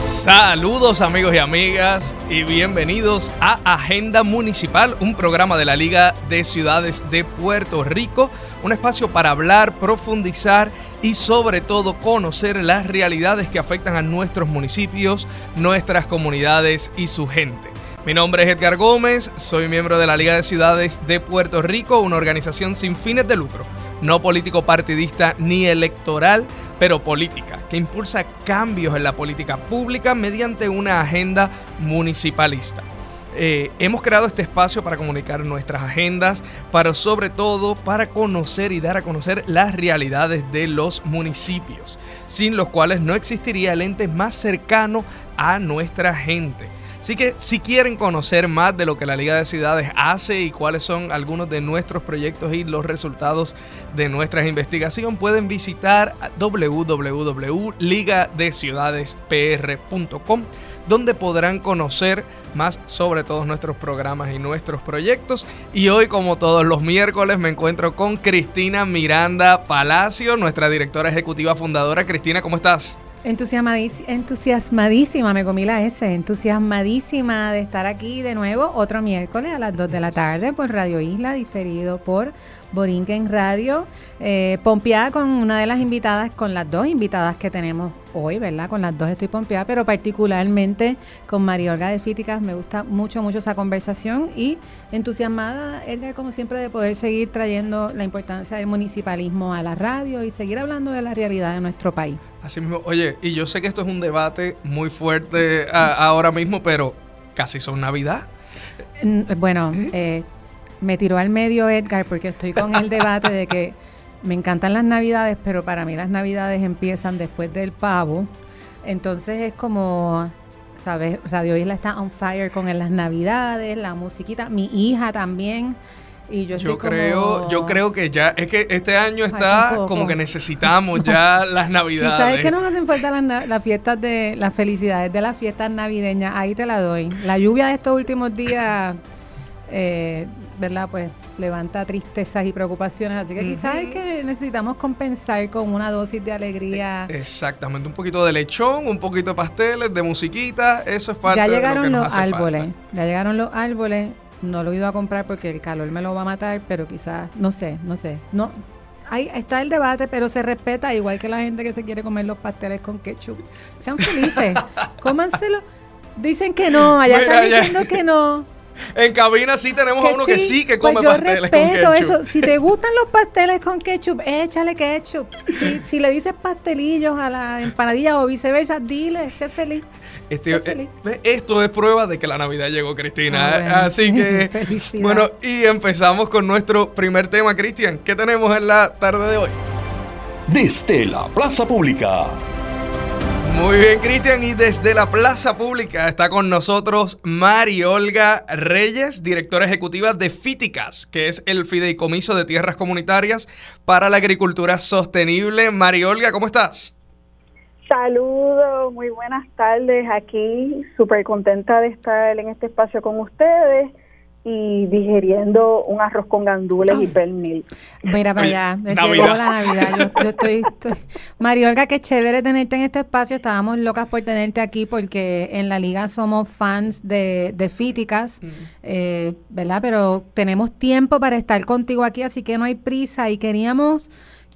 Saludos amigos y amigas y bienvenidos a Agenda Municipal, un programa de la Liga de Ciudades de Puerto Rico, un espacio para hablar, profundizar y sobre todo conocer las realidades que afectan a nuestros municipios, nuestras comunidades y su gente. Mi nombre es Edgar Gómez, soy miembro de la Liga de Ciudades de Puerto Rico, una organización sin fines de lucro, no político partidista ni electoral, pero política, que impulsa cambios en la política pública mediante una agenda municipalista. Eh, hemos creado este espacio para comunicar nuestras agendas, pero sobre todo para conocer y dar a conocer las realidades de los municipios, sin los cuales no existiría el ente más cercano a nuestra gente. Así que si quieren conocer más de lo que la Liga de Ciudades hace y cuáles son algunos de nuestros proyectos y los resultados de nuestra investigación, pueden visitar www.ligadeciudadespr.com donde podrán conocer más sobre todos nuestros programas y nuestros proyectos. Y hoy, como todos los miércoles, me encuentro con Cristina Miranda Palacio, nuestra directora ejecutiva fundadora. Cristina, ¿cómo estás? Entusiasmadísima, me comí la S, entusiasmadísima de estar aquí de nuevo otro miércoles a las 2 de la tarde por Radio Isla, diferido por Borinquen Radio. Eh, pompeada con una de las invitadas, con las dos invitadas que tenemos hoy, ¿verdad? Con las dos estoy pompeada, pero particularmente con María Olga de Fíticas. Me gusta mucho, mucho esa conversación y entusiasmada, Edgar, como siempre, de poder seguir trayendo la importancia del municipalismo a la radio y seguir hablando de la realidad de nuestro país. Así mismo, oye, y yo sé que esto es un debate muy fuerte ahora mismo, pero casi son Navidad. Bueno, ¿Eh? eh, me tiró al medio Edgar porque estoy con el debate de que me encantan las Navidades, pero para mí las Navidades empiezan después del pavo. Entonces es como, ¿sabes? Radio Isla está on fire con las Navidades, la musiquita. Mi hija también y yo, creo, yo creo que ya, es que este año está como que necesitamos ya las navidades. ¿Sabes qué nos hacen falta las, fiestas de, las felicidades de las fiestas navideñas? Ahí te la doy. La lluvia de estos últimos días, eh, ¿verdad? Pues levanta tristezas y preocupaciones, así que quizás es que necesitamos compensar con una dosis de alegría. E, exactamente, un poquito de lechón, un poquito de pasteles, de musiquita, eso es parte ya llegaron de lo que los árboles, ya llegaron los árboles no lo he ido a comprar porque el calor me lo va a matar, pero quizás, no sé, no sé. No, ahí está el debate, pero se respeta, igual que la gente que se quiere comer los pasteles con ketchup. Sean felices, cómanselo. Dicen que no, allá están diciendo que no. En cabina sí tenemos a uno que sí que come pues yo respeto eso. Si te gustan los pasteles con ketchup, échale ketchup. Si, si le dices pastelillos a la empanadilla o viceversa, dile, sé feliz. Este, eh, esto es prueba de que la Navidad llegó, Cristina. Ah, Así que, bueno, y empezamos con nuestro primer tema, Cristian. ¿Qué tenemos en la tarde de hoy? Desde la Plaza Pública. Muy bien, Cristian, y desde la Plaza Pública está con nosotros Mari Olga Reyes, directora ejecutiva de Fíticas, que es el fideicomiso de tierras comunitarias para la agricultura sostenible. Mari Olga, ¿cómo estás? Saludos, muy buenas tardes aquí, súper contenta de estar en este espacio con ustedes y digeriendo un arroz con gandules y pernil. Mira para allá, llegó la Navidad. Yo, estoy, Mario Olga, qué chévere tenerte en este espacio. Estábamos locas por tenerte aquí porque en la liga somos fans de, de Fíticas, eh, ¿verdad? Pero tenemos tiempo para estar contigo aquí, así que no hay prisa y queríamos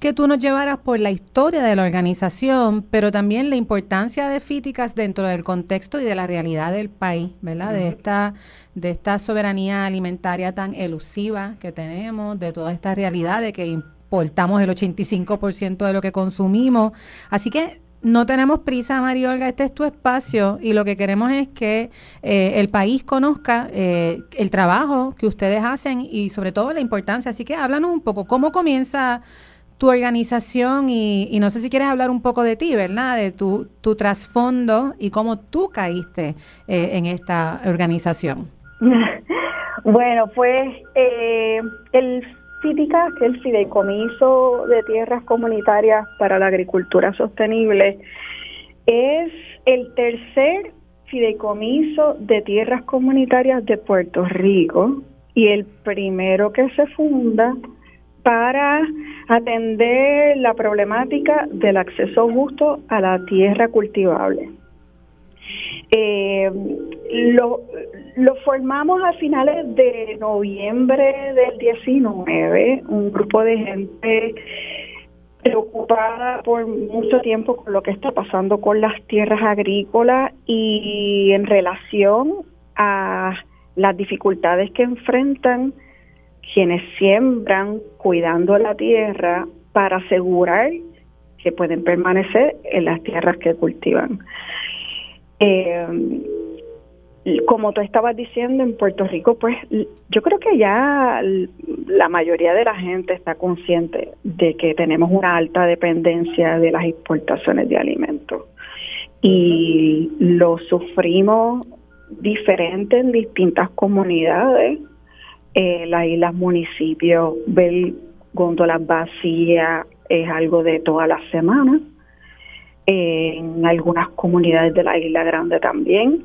que tú nos llevaras por la historia de la organización, pero también la importancia de Fíticas dentro del contexto y de la realidad del país, ¿verdad? De esta de esta soberanía alimentaria tan elusiva que tenemos, de toda esta realidad de que importamos el 85% de lo que consumimos. Así que no tenemos prisa, Mariolga, este es tu espacio y lo que queremos es que eh, el país conozca eh, el trabajo que ustedes hacen y sobre todo la importancia. Así que háblanos un poco, ¿cómo comienza tu organización y, no sé si quieres hablar un poco de ti, ¿verdad? De tu, trasfondo y cómo tú caíste eh, en esta organización. bueno, pues eh, el FITICA, que es el Fideicomiso de Tierras Comunitarias para la Agricultura Sostenible, es el tercer fideicomiso de tierras comunitarias de Puerto Rico y el primero que se funda para atender la problemática del acceso justo a la tierra cultivable. Eh, lo, lo formamos a finales de noviembre del 19, un grupo de gente preocupada por mucho tiempo con lo que está pasando con las tierras agrícolas y en relación a las dificultades que enfrentan quienes siembran cuidando la tierra para asegurar que pueden permanecer en las tierras que cultivan. Eh, como tú estabas diciendo, en Puerto Rico, pues yo creo que ya la mayoría de la gente está consciente de que tenemos una alta dependencia de las exportaciones de alimentos y lo sufrimos diferente en distintas comunidades. Eh, las islas municipios, ver góndolas vacías es algo de todas las semanas. en algunas comunidades de la isla grande también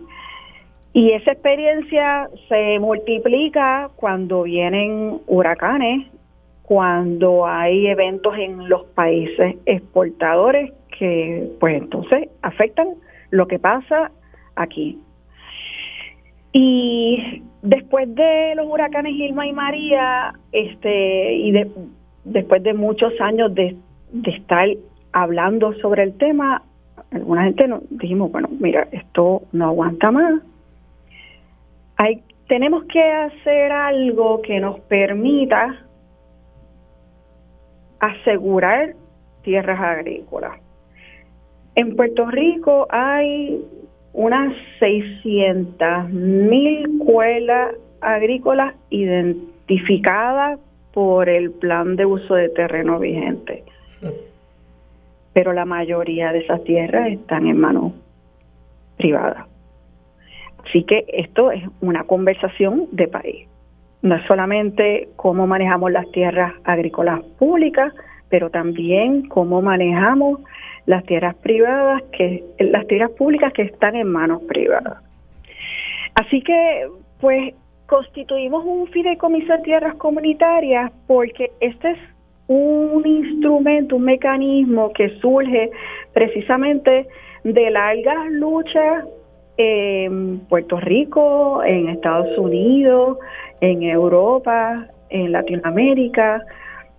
y esa experiencia se multiplica cuando vienen huracanes, cuando hay eventos en los países exportadores que pues entonces afectan lo que pasa aquí. Y después de los huracanes Irma y María, este y después de muchos años de, de estar hablando sobre el tema, alguna gente nos dijimos, bueno, mira, esto no aguanta más hay, tenemos que hacer algo que nos permita asegurar tierras agrícolas. En Puerto Rico hay unas 600 mil cuelas agrícolas identificadas por el plan de uso de terreno vigente. Pero la mayoría de esas tierras están en manos privadas. Así que esto es una conversación de país. No es solamente cómo manejamos las tierras agrícolas públicas, pero también cómo manejamos las tierras privadas, que las tierras públicas que están en manos privadas. Así que, pues, constituimos un fideicomiso de tierras comunitarias porque este es un instrumento, un mecanismo que surge precisamente de largas luchas en Puerto Rico, en Estados Unidos, en Europa, en Latinoamérica,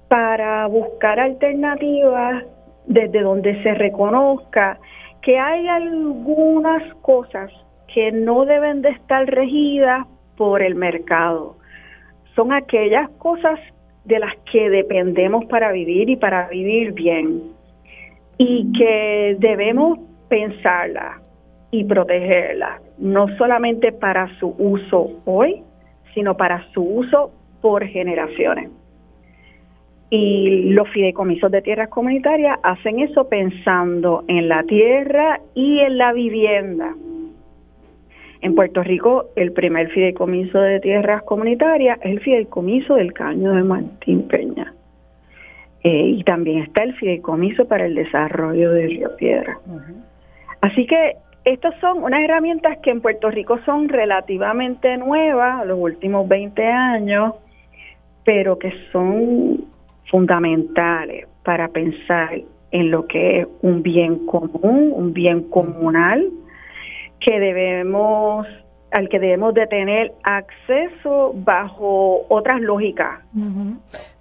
para buscar alternativas desde donde se reconozca que hay algunas cosas que no deben de estar regidas por el mercado. Son aquellas cosas de las que dependemos para vivir y para vivir bien y que debemos pensarlas, y protegerla, no solamente para su uso hoy, sino para su uso por generaciones. Y los fideicomisos de tierras comunitarias hacen eso pensando en la tierra y en la vivienda. En Puerto Rico, el primer fideicomiso de tierras comunitarias es el fideicomiso del caño de Martín Peña. Eh, y también está el fideicomiso para el desarrollo de Río Piedra. Así que estas son unas herramientas que en Puerto Rico son relativamente nuevas, los últimos 20 años, pero que son fundamentales para pensar en lo que es un bien común, un bien comunal, que debemos al que debemos de tener acceso bajo otras lógicas.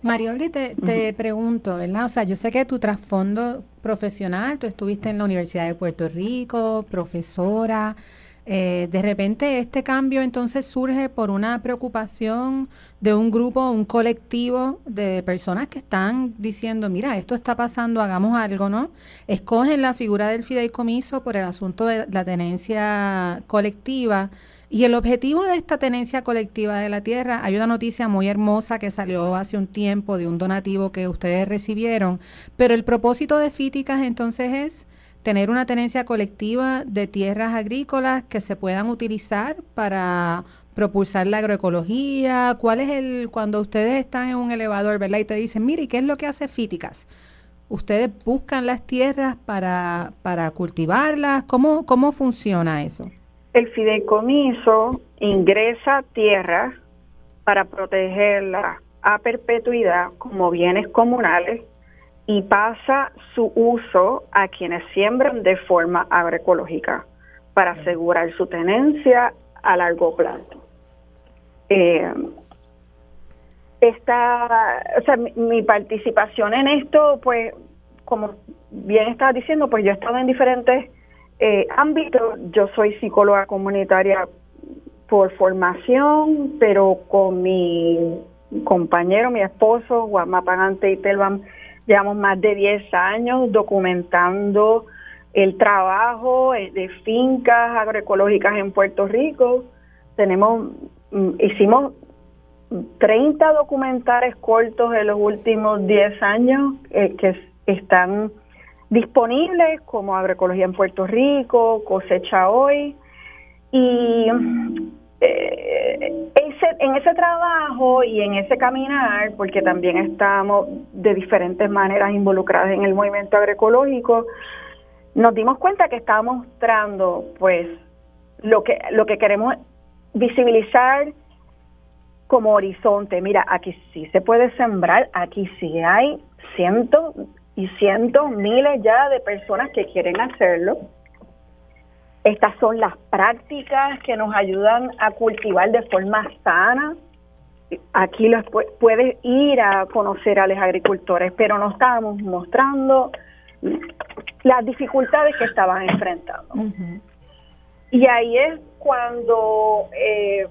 Marioli, te, te pregunto, ¿verdad? O sea, yo sé que tu trasfondo profesional, tú estuviste en la Universidad de Puerto Rico, profesora, eh, de repente este cambio entonces surge por una preocupación de un grupo, un colectivo de personas que están diciendo, mira, esto está pasando, hagamos algo, ¿no? Escogen la figura del fideicomiso por el asunto de la tenencia colectiva y el objetivo de esta tenencia colectiva de la tierra, hay una noticia muy hermosa que salió hace un tiempo de un donativo que ustedes recibieron, pero el propósito de Fíticas entonces es tener una tenencia colectiva de tierras agrícolas que se puedan utilizar para propulsar la agroecología? ¿Cuál es el, cuando ustedes están en un elevador, ¿verdad? Y te dicen, mire, ¿qué es lo que hace Fíticas? ¿Ustedes buscan las tierras para, para cultivarlas? ¿Cómo, ¿Cómo funciona eso? El fideicomiso ingresa tierras para protegerlas a perpetuidad como bienes comunales y pasa su uso a quienes siembran de forma agroecológica para asegurar su tenencia a largo plazo. Eh, esta, o sea, mi, participación en esto, pues, como bien estaba diciendo, pues yo he estado en diferentes eh, ámbitos. Yo soy psicóloga comunitaria por formación, pero con mi compañero, mi esposo, Guamá Pagante y Telvam, llevamos más de 10 años documentando el trabajo eh, de fincas agroecológicas en Puerto Rico. Tenemos, mm, hicimos 30 documentales cortos en los últimos 10 años eh, que están disponibles como Agroecología en Puerto Rico, Cosecha Hoy. Y eh, ese, en ese trabajo y en ese caminar, porque también estamos de diferentes maneras involucrados en el movimiento agroecológico, nos dimos cuenta que estábamos mostrando pues lo que lo que queremos visibilizar como horizonte. Mira, aquí sí se puede sembrar, aquí sí hay cientos y cientos, miles ya de personas que quieren hacerlo. Estas son las prácticas que nos ayudan a cultivar de forma sana. Aquí los puedes ir a conocer a los agricultores, pero no estábamos mostrando las dificultades que estaban enfrentando. Y ahí es cuando eh,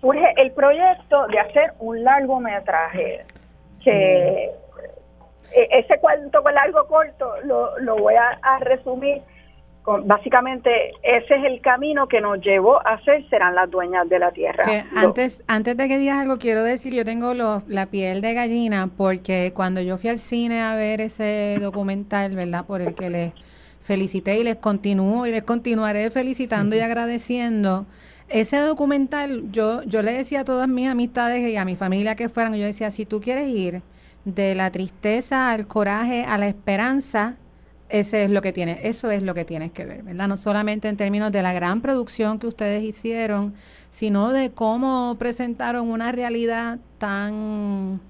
surge el proyecto de hacer un largometraje que e, ese cuento con largo corto lo, lo voy a, resumir con, básicamente ese es el camino que nos llevó a ser serán las dueñas de la tierra. antes antes de que digas algo quiero decir yo tengo la piel de gallina porque cuando yo fui al cine a ver ese documental, ¿verdad? Por el que les felicité y les continúo y les continuaré felicitando y agradeciendo ese documental, yo, yo le decía a todas mis amistades y a mi familia que fueran, yo decía, si tú quieres ir de la tristeza al coraje, a la esperanza, ese es lo que tienes, eso es lo que tienes que ver, ¿verdad? No solamente en términos de la gran producción que ustedes hicieron, sino de cómo presentaron una realidad tan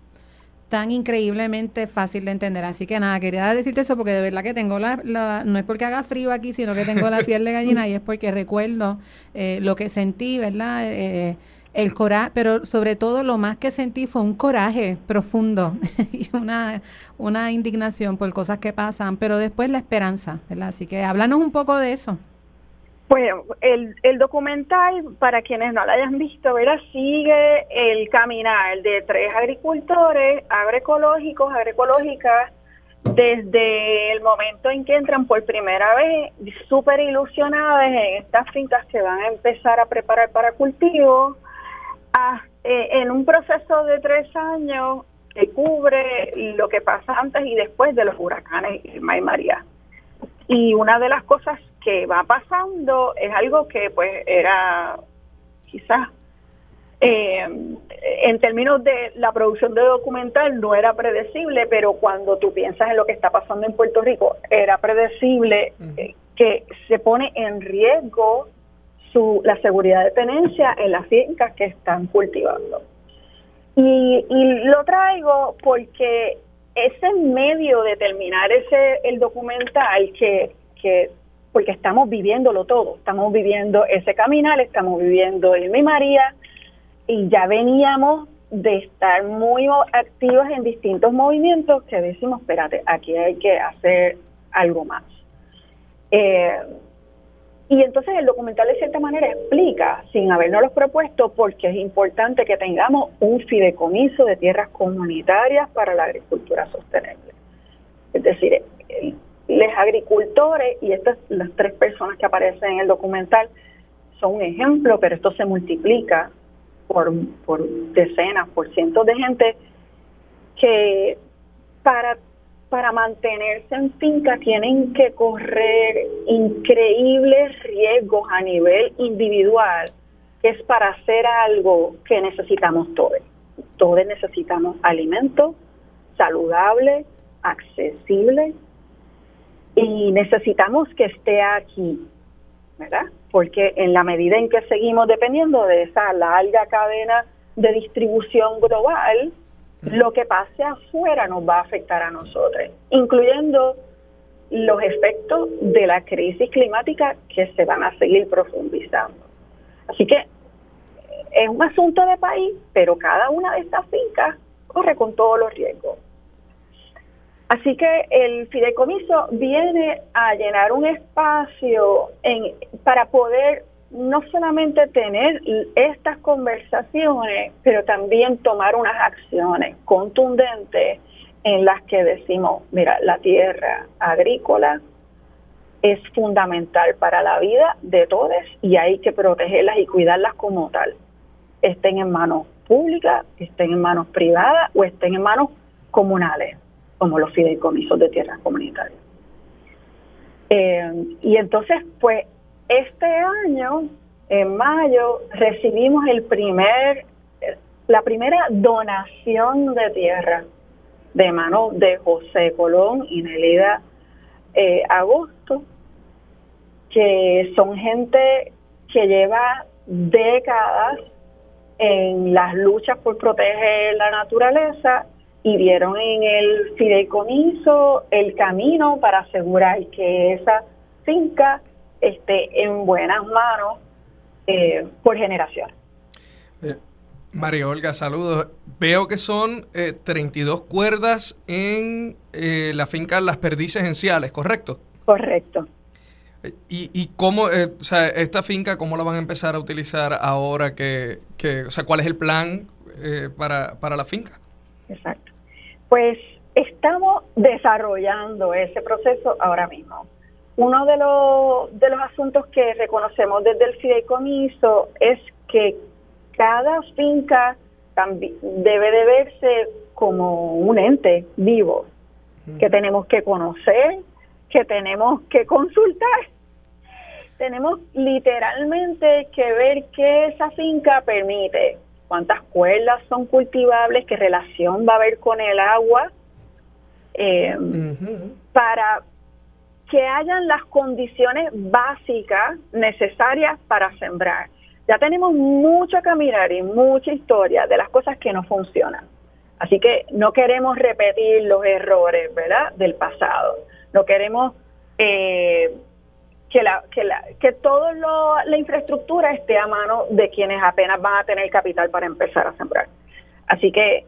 tan increíblemente fácil de entender. Así que nada, quería decirte eso porque de verdad que tengo la, no es porque haga frío aquí, sino que tengo la piel de gallina y es porque recuerdo eh, lo que sentí, ¿verdad? Eh, el coraje, pero sobre todo lo más que sentí fue un coraje profundo y una, una indignación por cosas que pasan, pero después la esperanza, ¿verdad? Así que háblanos un poco de eso. Bueno, el, el documental, para quienes no lo hayan visto, ¿verdad? sigue el caminar de tres agricultores agroecológicos, agroecológicas, desde el momento en que entran por primera vez súper ilusionadas en estas fincas que van a empezar a preparar para cultivo, eh, en un proceso de tres años que cubre lo que pasa antes y después de los huracanes Irma y María. Y una de las cosas que va pasando es algo que pues era quizás eh, en términos de la producción de documental no era predecible, pero cuando tú piensas en lo que está pasando en Puerto Rico, era predecible eh, que se pone en riesgo su, la seguridad de tenencia en las fincas que están cultivando. Y, y lo traigo porque ese medio de terminar ese el documental que, que porque estamos viviéndolo todo, estamos viviendo ese caminar, estamos viviendo el Mi María y ya veníamos de estar muy activos en distintos movimientos que decimos, espérate, aquí hay que hacer algo más. Eh, y entonces el documental de cierta manera explica, sin habernos propuesto, por qué es importante que tengamos un fideicomiso de tierras comunitarias para la agricultura sostenible. Es decir, los agricultores, y estas las tres personas que aparecen en el documental, son un ejemplo, pero esto se multiplica por, por decenas, por cientos de gente que para, para mantenerse en finca tienen que correr increíbles riesgos a nivel individual, que es para hacer algo que necesitamos todos. Todos necesitamos alimentos saludables, accesibles, y necesitamos que esté aquí, ¿verdad? Porque en la medida en que seguimos dependiendo de esa larga cadena de distribución global, lo que pase afuera nos va a afectar a nosotros, incluyendo los efectos de la crisis climática que se van a seguir profundizando. Así que es un asunto de país, pero cada una de estas fincas corre con todos los riesgos. Así que el fideicomiso viene a llenar un espacio en, para poder no solamente tener estas conversaciones, pero también tomar unas acciones contundentes en las que decimos, mira, la tierra agrícola es fundamental para la vida de todos y hay que protegerlas y cuidarlas como tal, estén en manos públicas, estén en manos privadas o estén en manos comunales, como los fideicomisos de tierras comunitarias. Eh, y entonces, pues este año, en mayo, recibimos el primer, la primera donación de tierra de mano de José Colón y Nelida eh, Agosto, que son gente que lleva décadas en las luchas por proteger la naturaleza y vieron en el fideicomiso el camino para asegurar que esa finca esté en buenas manos eh, por generación. Eh, María Olga, saludos. Veo que son eh, 32 cuerdas en eh, la finca Las Perdices en ¿correcto? Correcto. ¿Y, y cómo, o sea, esta finca, cómo la van a empezar a utilizar ahora que, que o sea, cuál es el plan para, para la finca? Exacto. Pues estamos desarrollando ese proceso ahora mismo. Uno de los, de los asuntos que reconocemos desde el fideicomiso es que cada finca debe de verse como un ente vivo, que tenemos que conocer, que tenemos que consultar. Tenemos literalmente que ver qué esa finca permite, cuántas cuerdas son cultivables, qué relación va a haber con el agua, eh, para que hayan las condiciones básicas necesarias para sembrar. Ya tenemos mucho que mirar y mucha historia de las cosas que no funcionan. Así que no queremos repetir los errores, ¿verdad?, del pasado. No queremos eh, que, la, que, la, que toda la infraestructura esté a mano de quienes apenas van a tener capital para empezar a sembrar. Así que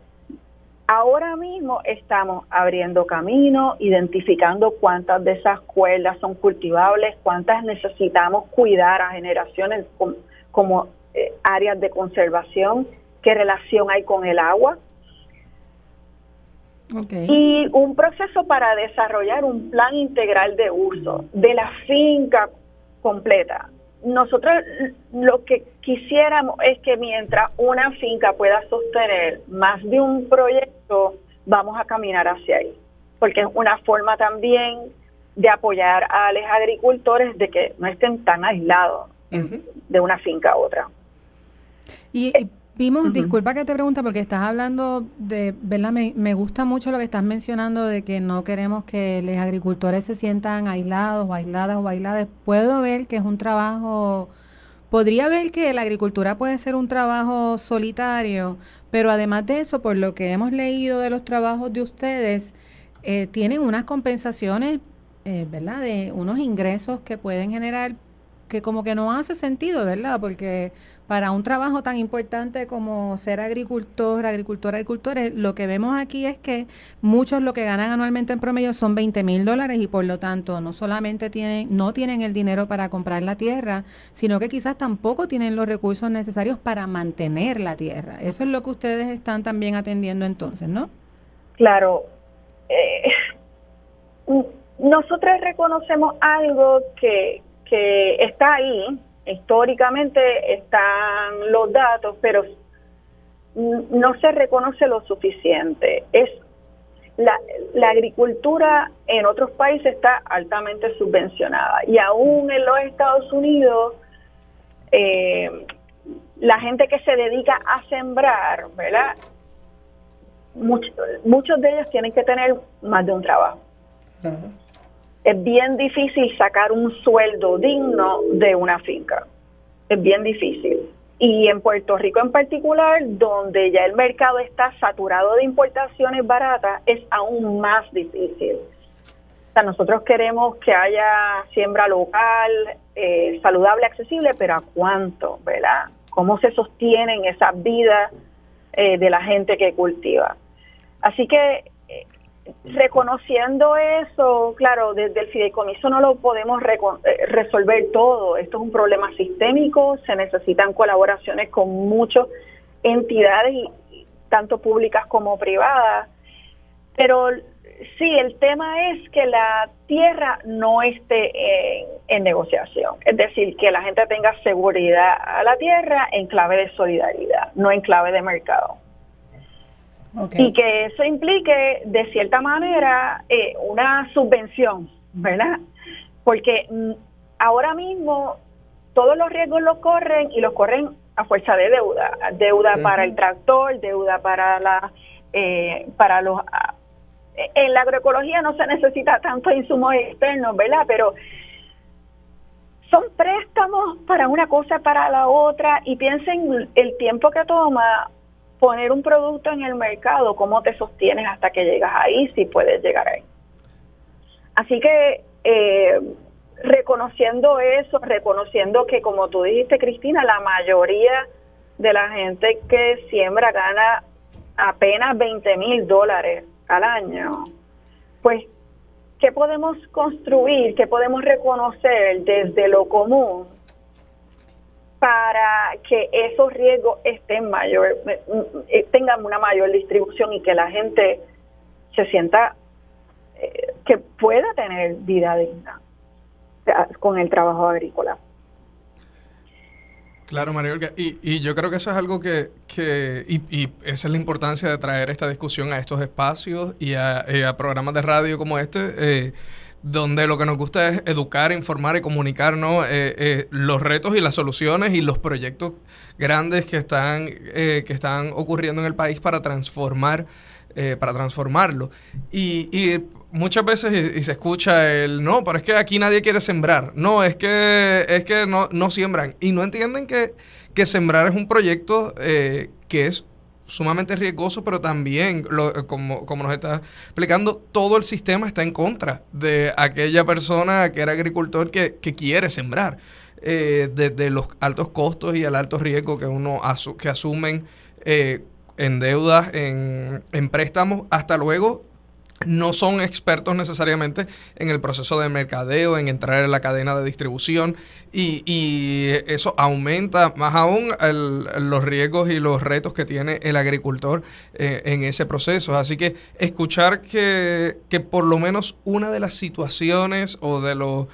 Ahora mismo estamos abriendo camino, identificando cuántas de esas cuerdas son cultivables, cuántas necesitamos cuidar a generaciones como, eh, áreas de conservación, qué relación hay con el agua. Y un proceso para desarrollar un plan integral de uso de la finca completa nosotros lo que quisiéramos es que mientras una finca pueda sostener más de un proyecto, vamos a caminar hacia ahí, porque es una forma también de apoyar a los agricultores de que no estén tan aislados de una finca a otra. Y, Vimos, disculpa que te pregunte porque estás hablando de, ¿verdad? Me, me, gusta mucho lo que estás mencionando de que no queremos que los agricultores se sientan aislados o aisladas o aisladas. Puedo ver que es un trabajo, podría ver que la agricultura puede ser un trabajo solitario, pero además de eso, por lo que hemos leído de los trabajos de ustedes, eh, tienen unas compensaciones, eh, ¿verdad? De unos ingresos que pueden generar que como que no hace sentido, ¿verdad? Porque para un trabajo tan importante como ser agricultor, agricultor, agricultores, lo que vemos aquí es que muchos lo que ganan anualmente en promedio son 20 mil dólares y por lo tanto no solamente tienen, no tienen el dinero para comprar la tierra, sino que quizás tampoco tienen los recursos necesarios para mantener la tierra. Eso es lo que ustedes están también atendiendo entonces, ¿no? Claro. Eh, nosotros reconocemos algo que, que está ahí, históricamente están los datos, pero no se reconoce lo suficiente. Es la, agricultura en otros países está altamente subvencionada y aún en los Estados Unidos eh, la gente que se dedica a sembrar, ¿verdad? muchos de ellos tienen que tener más de un trabajo. Es bien difícil sacar un sueldo digno de una finca. Es bien difícil. Y en Puerto Rico en particular, donde ya el mercado está saturado de importaciones baratas, es aún más difícil. O sea, nosotros queremos que haya siembra local, eh, saludable, accesible, pero ¿a cuánto? ¿Verdad? ¿Cómo se sostienen esas vidas eh, de la gente que cultiva? Así que reconociendo eso, claro, desde el fideicomiso no lo podemos eh, resolver todo. Esto es un problema sistémico, se necesitan colaboraciones con muchas entidades, tanto públicas como privadas. Pero sí, el tema es que la tierra no esté en, en, negociación. Es decir, que la gente tenga seguridad a la tierra en clave de solidaridad, no en clave de mercado. Y que eso implique, de cierta manera, eh, una subvención, ¿verdad? Porque mm, ahora mismo todos los riesgos los corren y los corren a fuerza de deuda. Deuda para el tractor, deuda para la... Eh, para los en la agroecología no se necesita tanto insumos externos, ¿verdad? Pero son préstamos para una cosa, para la otra, y piensen el tiempo que toma poner un producto en el mercado, cómo te sostienes hasta que llegas ahí, si puedes llegar ahí. Así que eh, reconociendo eso, reconociendo que como tú dijiste, Cristina, la mayoría de la gente que siembra gana apenas 20 mil dólares al año, pues, ¿qué podemos construir? ¿Qué podemos reconocer desde lo común para que esos riesgos estén mayor, eh, tengan una mayor distribución y que la gente se sienta eh, que pueda tener vida digna con el trabajo agrícola. Claro, María y, y, yo creo que eso es algo que, que y, y, esa es la importancia de traer esta discusión a estos espacios y a, a programas de radio como este. Eh, donde lo que nos gusta es educar, informar y comunicar eh, eh, los retos y las soluciones y los proyectos grandes que están, eh, que están ocurriendo en el país para transformar, para transformarlo. Y, muchas veces y, se escucha el no, pero es que aquí nadie quiere sembrar. No, es que, es que no, no siembran. Y no entienden que, que sembrar es un proyecto que es sumamente riesgoso, pero también, lo, como, como nos está explicando, todo el sistema está en contra de aquella persona que era agricultor que, que quiere sembrar. Eh, desde los altos costos y el alto riesgo que uno que asumen eh, en deudas, en préstamos, hasta luego no son expertos necesariamente en el proceso de mercadeo, en entrar en la cadena de distribución y, eso aumenta más aún los riesgos y los retos que tiene el agricultor eh, en ese proceso. Así que escuchar que, que por lo menos una de las situaciones o de los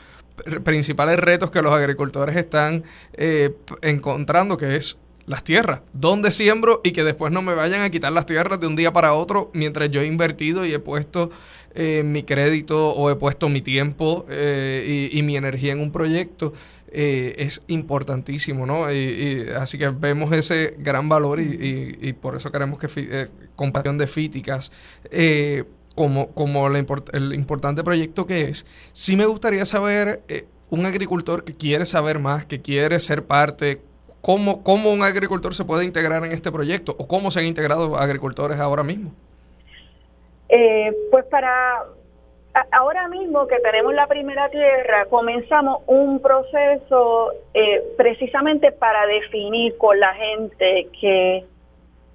principales retos que los agricultores están eh, encontrando, que es las tierras, dónde siembro y que después no me vayan a quitar las tierras de un día para otro mientras yo he invertido y he puesto eh, mi crédito o he puesto mi tiempo eh, y, mi energía en un proyecto. Eh, es importantísimo, ¿no? Y, así que vemos ese gran valor y, por eso queremos que compasión de Fíticas como, como el importante proyecto que es. Sí me gustaría saber, un agricultor que quiere saber más, que quiere ser parte, ¿Cómo, ¿Cómo un agricultor se puede integrar en este proyecto o cómo se han integrado agricultores ahora mismo? Eh, pues para ahora mismo que tenemos la primera tierra, comenzamos un proceso eh, precisamente para definir con la gente que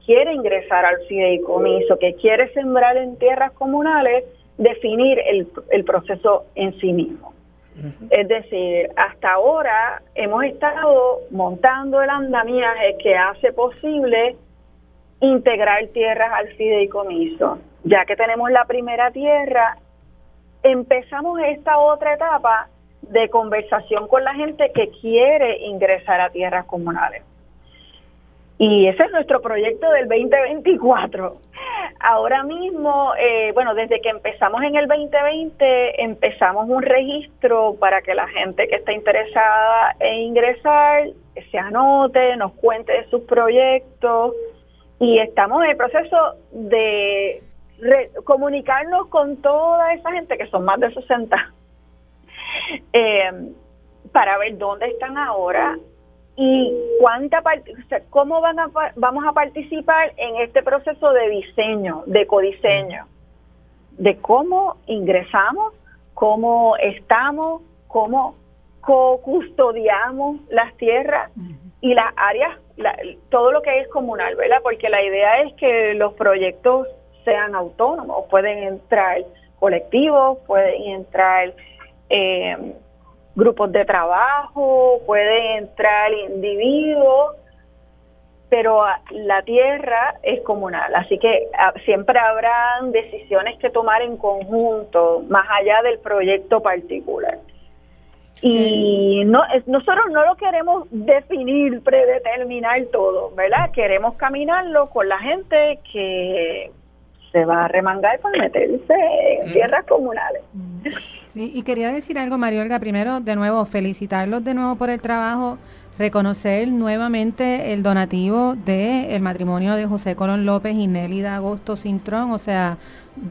quiere ingresar al fideicomiso, que quiere sembrar en tierras comunales, definir el, el proceso en sí mismo. Es decir, hasta ahora hemos estado montando el andamiaje que hace posible integrar tierras al fideicomiso. Ya que tenemos la primera tierra, empezamos esta otra etapa de conversación con la gente que quiere ingresar a tierras comunales. Y ese es nuestro proyecto del 2024. Ahora mismo, eh, bueno, desde que empezamos en el 2020, empezamos un registro para que la gente que está interesada en ingresar se anote, nos cuente de sus proyectos y estamos en el proceso de comunicarnos con toda esa gente, que son más de 60, eh, para ver dónde están ahora y cuánta cómo van a, vamos a participar en este proceso de diseño, de codiseño, de cómo ingresamos, cómo estamos, cómo co-custodiamos las tierras y las áreas, todo lo que es comunal, ¿verdad? Porque la idea es que los proyectos sean autónomos, pueden entrar colectivos, pueden entrar eh, grupos de trabajo, pueden entrar individuos, pero la tierra es comunal, así que siempre habrán decisiones que tomar en conjunto, más allá del proyecto particular. Y no, nosotros no lo queremos definir, predeterminar todo, ¿verdad? Queremos caminarlo con la gente que se va a remangar para meterse en tierras comunales. Sí, y quería decir algo, Mariolga, primero, de nuevo, felicitarlos de nuevo por el trabajo, reconocer nuevamente el donativo del el matrimonio de José Colón López y Nélida Agosto Cintrón, o sea,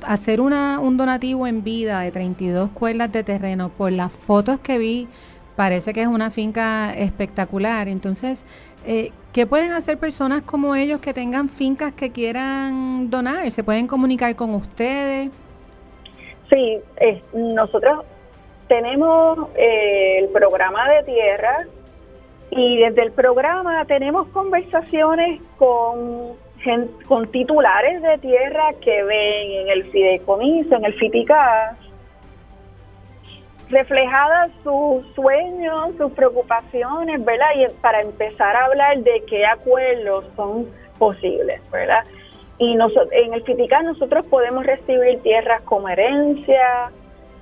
hacer una, un donativo en vida de 32 cuerdas de terreno, por las fotos que vi, parece que es una finca espectacular, entonces... Eh, ¿Qué pueden hacer personas como ellos que tengan fincas que quieran donar? ¿Se pueden comunicar con ustedes? Sí, nosotros tenemos eh, el programa de tierra y desde el programa tenemos conversaciones con, con titulares de tierra que ven en el fideicomiso, en el FITICAS, reflejadas sus sueños, sus preocupaciones, ¿verdad? Y para empezar a hablar de qué acuerdos son posibles, ¿verdad? Y nosotros, en el FITICAS nosotros podemos recibir tierras como herencia,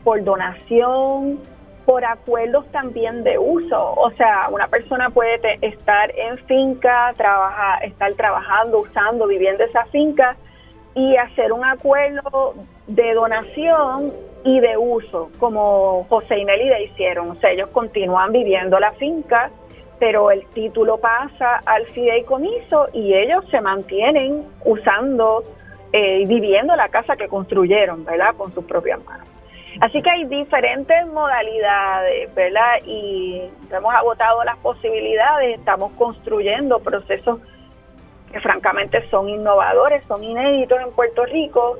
por donación, por acuerdos también de uso. O sea, una persona puede estar en finca, trabaja, estar trabajando, usando, viviendo esa finca y hacer un acuerdo de donación y de uso, como José y Nelida hicieron. O sea, ellos continúan viviendo la finca, pero el título pasa al fideicomiso y ellos se mantienen usando eh, y viviendo la casa que construyeron, ¿verdad? Con sus propias manos. Así que hay diferentes modalidades, ¿verdad? Y hemos agotado las posibilidades, estamos construyendo procesos que francamente son innovadores, son inéditos en Puerto Rico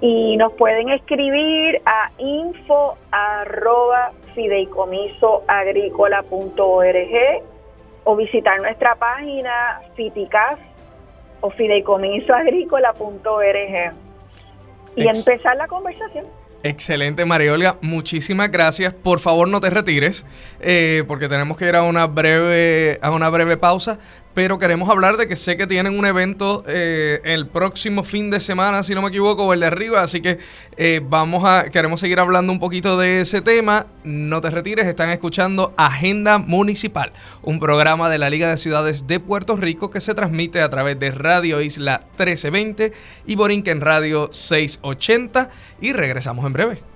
y nos pueden escribir a info arroba fideicomisoagrícola.org o visitar nuestra página fiticas o fideicomisoagrícola.org y empezar la conversación. Excelente, María Olga. Muchísimas gracias. Por favor, no te retires, eh, porque tenemos que ir a una breve, a una breve pausa pero queremos hablar de que sé que tienen un evento eh, el próximo fin de semana, si no me equivoco, o el de arriba, así que eh, vamos a, queremos seguir hablando un poquito de ese tema. No te retires, están escuchando Agenda Municipal, un programa de la Liga de Ciudades de Puerto Rico que se transmite a través de Radio Isla 1320 y Borinquen Radio 680 y regresamos en breve.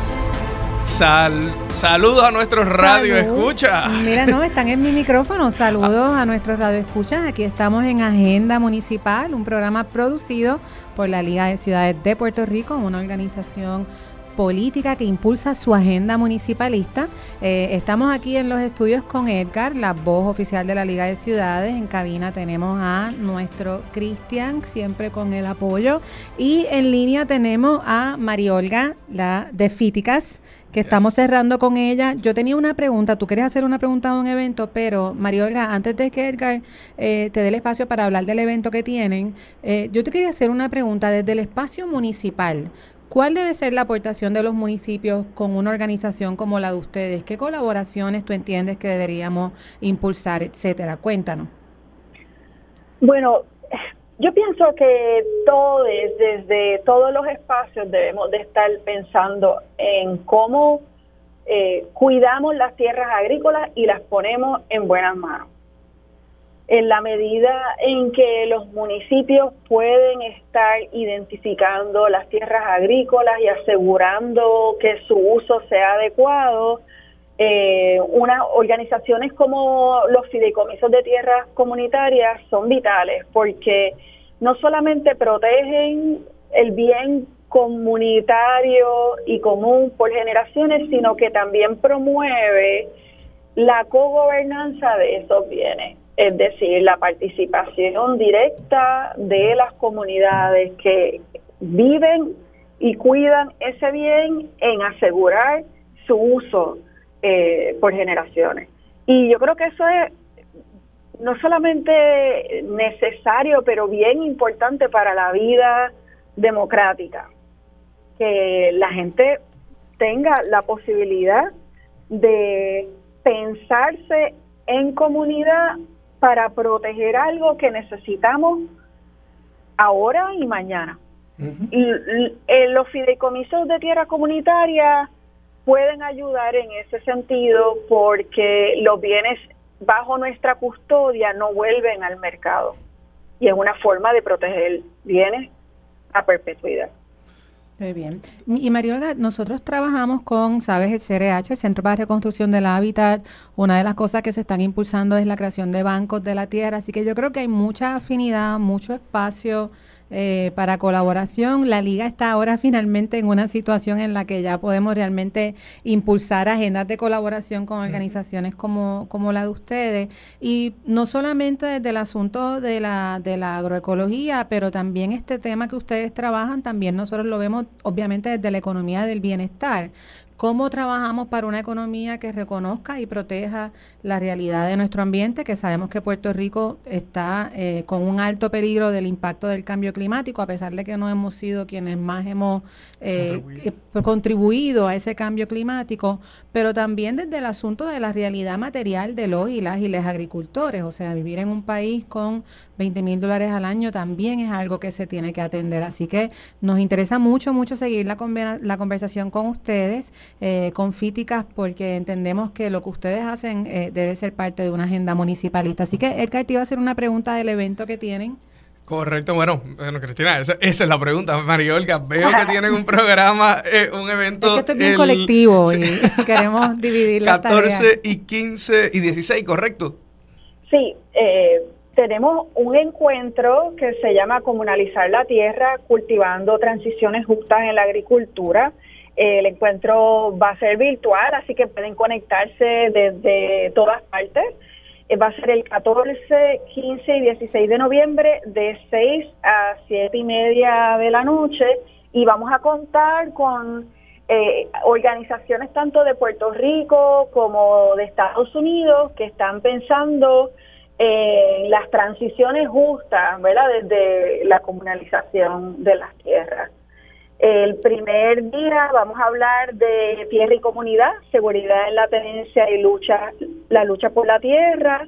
Sal, saludos a nuestros radio escucha. Mira, no, están en mi micrófono. Saludos a nuestros radio escuchas. Aquí estamos en Agenda Municipal, un programa producido por la Liga de Ciudades de Puerto Rico, una organización política que impulsa su agenda municipalista. Eh, estamos aquí en los estudios con Edgar, la voz oficial de la Liga de Ciudades. En cabina tenemos a nuestro Cristian, siempre con el apoyo. Y en línea tenemos a Mariolga, la de Fíticas, que estamos cerrando con ella. Yo tenía una pregunta, tú querías hacer una pregunta de un evento, pero Mariolga, antes de que Edgar eh, te dé el espacio para hablar del evento que tienen, eh, yo te quería hacer una pregunta desde el espacio municipal. ¿Cuál debe ser la aportación de los municipios con una organización como la de ustedes? ¿Qué colaboraciones tú entiendes que deberíamos impulsar, etcétera? Cuéntanos. Bueno, yo pienso que todos, desde todos los espacios, debemos de estar pensando en cómo eh, cuidamos las tierras agrícolas y las ponemos en buenas manos. En la medida en que los municipios pueden estar identificando las tierras agrícolas y asegurando que su uso sea adecuado, eh, unas organizaciones como los fideicomisos de tierras comunitarias son vitales porque no solamente protegen el bien comunitario y común por generaciones, sino que también promueve la cogobernanza de esos bienes, es decir, la participación directa de las comunidades que viven y cuidan ese bien en asegurar su uso eh, por generaciones. Y yo creo que eso es no solamente necesario, pero bien importante para la vida democrática, que la gente tenga la posibilidad de pensarse en comunidad para proteger algo que necesitamos ahora y mañana. Eh, los fideicomisos de tierra comunitaria pueden ayudar en ese sentido porque los bienes bajo nuestra custodia no vuelven al mercado. Y es una forma de proteger bienes a perpetuidad. Muy bien. Y Mariola, nosotros trabajamos con, sabes, el CRH, el Centro para Reconstrucción del Hábitat. Una de las cosas que se están impulsando es la creación de bancos de la tierra. Así que yo creo que hay mucha afinidad, mucho espacio eh, para colaboración. La liga está ahora finalmente en una situación en la que ya podemos realmente impulsar agendas de colaboración con organizaciones como, como la de ustedes. Y no solamente desde el asunto de la, de la agroecología, pero también este tema que ustedes trabajan, también nosotros lo vemos obviamente desde la economía del bienestar cómo trabajamos para una economía que reconozca y proteja la realidad de nuestro ambiente, que sabemos que Puerto Rico está eh, con un alto peligro del impacto del cambio climático, a pesar de que no hemos sido quienes más hemos eh, contribuido. a ese cambio climático, pero también desde el asunto de la realidad material de los y las y los agricultores, o sea, vivir en un país con 20 mil dólares al año también es algo que se tiene que atender. Así que nos interesa mucho, mucho seguir la, la conversación con ustedes eh, con Fíticas porque entendemos que lo que ustedes hacen eh, debe ser parte de una agenda municipalista. Así que Edgar te iba a hacer una pregunta del evento que tienen. Correcto, bueno, bueno Cristina, esa, es la pregunta. María Olga, veo que tienen un programa, eh, un evento. Es que esto es bien colectivo y queremos dividir la 14 y 15 y 16, ¿correcto? Sí, eh, tenemos un encuentro que se llama Comunalizar la Tierra, cultivando transiciones justas en la agricultura. El encuentro va a ser virtual, así que pueden conectarse desde todas partes. Eh, va a ser el 14, 15 y 16 de noviembre de 6 a 7 y media de la noche y vamos a contar con eh, organizaciones tanto de Puerto Rico como de Estados Unidos que están pensando en las transiciones justas, ¿verdad? Desde la comunalización de las tierras. El primer día vamos a hablar de tierra y comunidad, seguridad en la tenencia y lucha, la lucha por la tierra.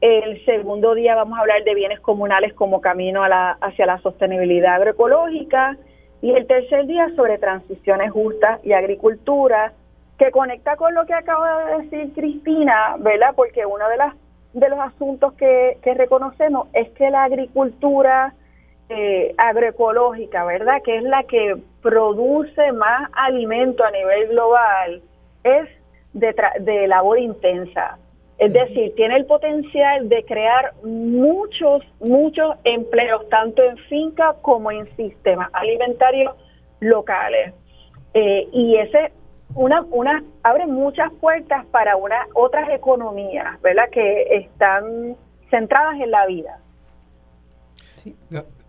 El segundo día vamos a hablar de bienes comunales como camino a la, hacia la sostenibilidad agroecológica. Y el tercer día sobre transiciones justas y agricultura, que conecta con lo que acaba de decir Cristina, ¿verdad? Porque uno de, las, de los asuntos que, que reconocemos es que la agricultura eh, agroecológica, ¿verdad? Que es la que produce más alimento a nivel global, es de, de labor intensa. Es decir, tiene el potencial de crear muchos, muchos empleos, tanto en finca como en sistemas alimentarios locales. Eh, y ese una, una abre muchas puertas para una, otras economías, ¿verdad? Que están centradas en la vida. Sí.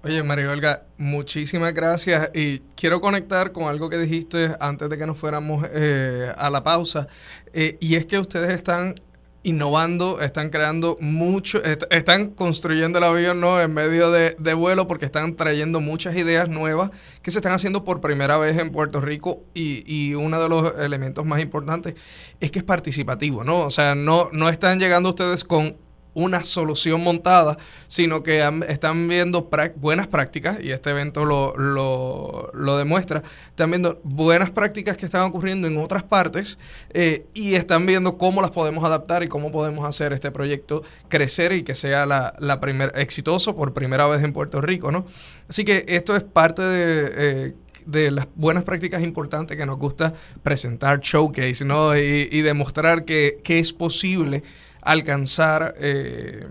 Oye, María Olga, muchísimas gracias y quiero conectar con algo que dijiste antes de que nos fuéramos eh, a la pausa eh, y es que ustedes están innovando, están creando mucho, están construyendo el avión ¿no? en medio de, vuelo porque están trayendo muchas ideas nuevas que se están haciendo por primera vez en Puerto Rico y, y uno de los elementos más importantes es que es participativo, ¿no? O sea, no, no están llegando ustedes con una solución montada, sino que están viendo buenas prácticas, y este evento lo, lo, demuestra, están viendo buenas prácticas que están ocurriendo en otras partes eh, y están viendo cómo las podemos adaptar y cómo podemos hacer este proyecto crecer y que sea la, la primer, exitoso por primera vez en Puerto Rico, ¿no? Así que esto es parte de... Eh, de las buenas prácticas importantes que nos gusta presentar showcase, ¿no? Y, y demostrar que, que es posible alcanzar eh,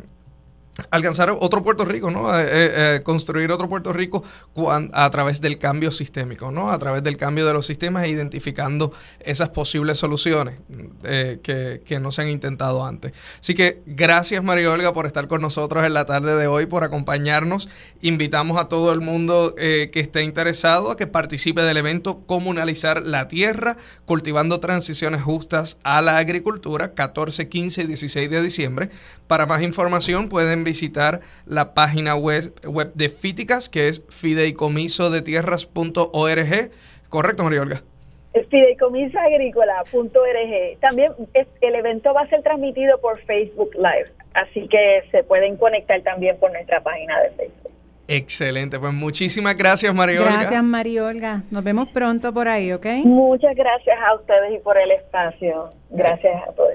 alcanzar otro Puerto Rico, ¿no? Eh, eh, eh, construir otro Puerto Rico a través del cambio sistémico, ¿no? A través del cambio de los sistemas e identificando esas posibles soluciones que, que, no se han intentado antes. Así que gracias María Olga por estar con nosotros en la tarde de hoy, por acompañarnos. Invitamos a todo el mundo que esté interesado a que participe del evento Comunalizar la Tierra, cultivando transiciones justas a la agricultura, 14, 15 y 16 de diciembre. Para más información pueden visitar la página web, web de Fíticas, que es fideicomisodetierras.org. ¿Correcto, María Olga? fideicomisoagrícola.org. También el evento va a ser transmitido por Facebook Live, así que se pueden conectar también por nuestra página de Facebook. Excelente, pues muchísimas gracias María Olga. Gracias María Olga, nos vemos pronto por ahí, ¿ok? Muchas gracias a ustedes y por el espacio. Gracias a todos.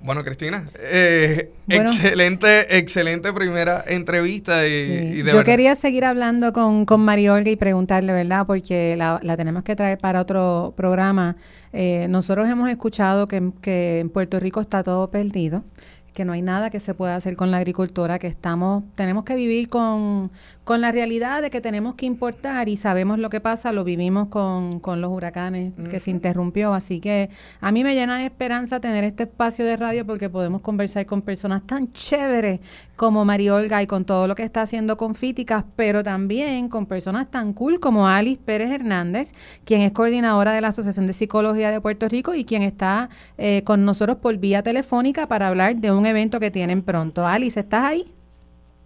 Bueno, Cristina, eh, excelente, excelente primera entrevista. Y, Yo quería seguir hablando con, con María Olga y preguntarle, ¿verdad? Porque la, tenemos que traer para otro programa. Eh, nosotros hemos escuchado que, que en Puerto Rico está todo perdido que no hay nada que se pueda hacer con la agricultura, que estamos, tenemos que vivir con, con la realidad de que tenemos que importar y sabemos lo que pasa, lo vivimos con, con los huracanes que se interrumpió. Así que a mí me llena de esperanza tener este espacio de radio porque podemos conversar con personas tan chéveres como Mariolga y con todo lo que está haciendo con Fíticas, pero también con personas tan cool como Alice Pérez Hernández, quien es coordinadora de la Asociación de Psicología de Puerto Rico y quien está eh, con nosotros por vía telefónica para hablar de un evento que tienen pronto. Alice, ¿estás ahí?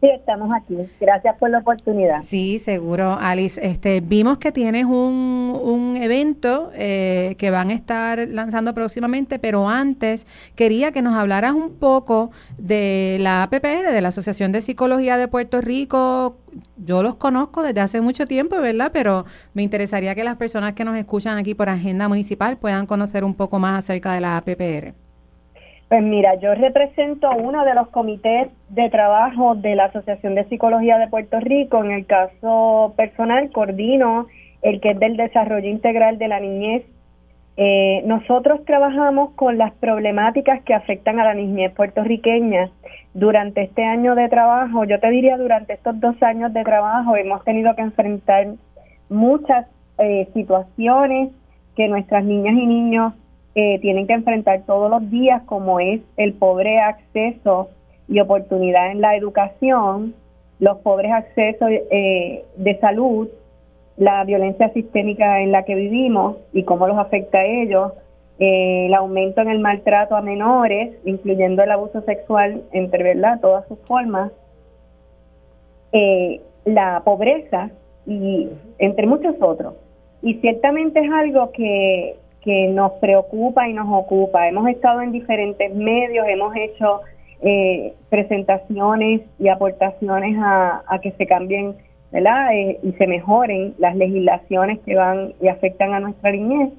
Sí, estamos aquí. Gracias por la oportunidad. Sí, seguro, Alice. Este, vimos que tienes un, un evento eh, que van a estar lanzando próximamente, pero antes quería que nos hablaras un poco de la APPR, de la Asociación de Psicología de Puerto Rico. Yo los conozco desde hace mucho tiempo, ¿verdad? Pero me interesaría que las personas que nos escuchan aquí por Agenda Municipal puedan conocer un poco más acerca de la APPR. Pues mira, yo represento uno de los comités de trabajo de la Asociación de Psicología de Puerto Rico. En el caso personal, coordino el que es del desarrollo integral de la niñez. Eh, nosotros trabajamos con las problemáticas que afectan a la niñez puertorriqueña. Durante este año de trabajo, yo te diría durante estos dos años de trabajo, hemos tenido que enfrentar muchas eh, situaciones que nuestras niñas y niños eh, tienen que enfrentar todos los días, como es el pobre acceso y oportunidad en la educación, los pobres accesos eh, de salud, la violencia sistémica en la que vivimos y cómo los afecta a ellos, eh, el aumento en el maltrato a menores, incluyendo el abuso sexual entre verdad todas sus formas, la pobreza y entre muchos otros. Y ciertamente es algo que que nos preocupa y nos ocupa. Hemos estado en diferentes medios, hemos hecho eh, presentaciones y aportaciones a, que se cambien ¿verdad? Eh, y se mejoren las legislaciones que van y afectan a nuestra niñez.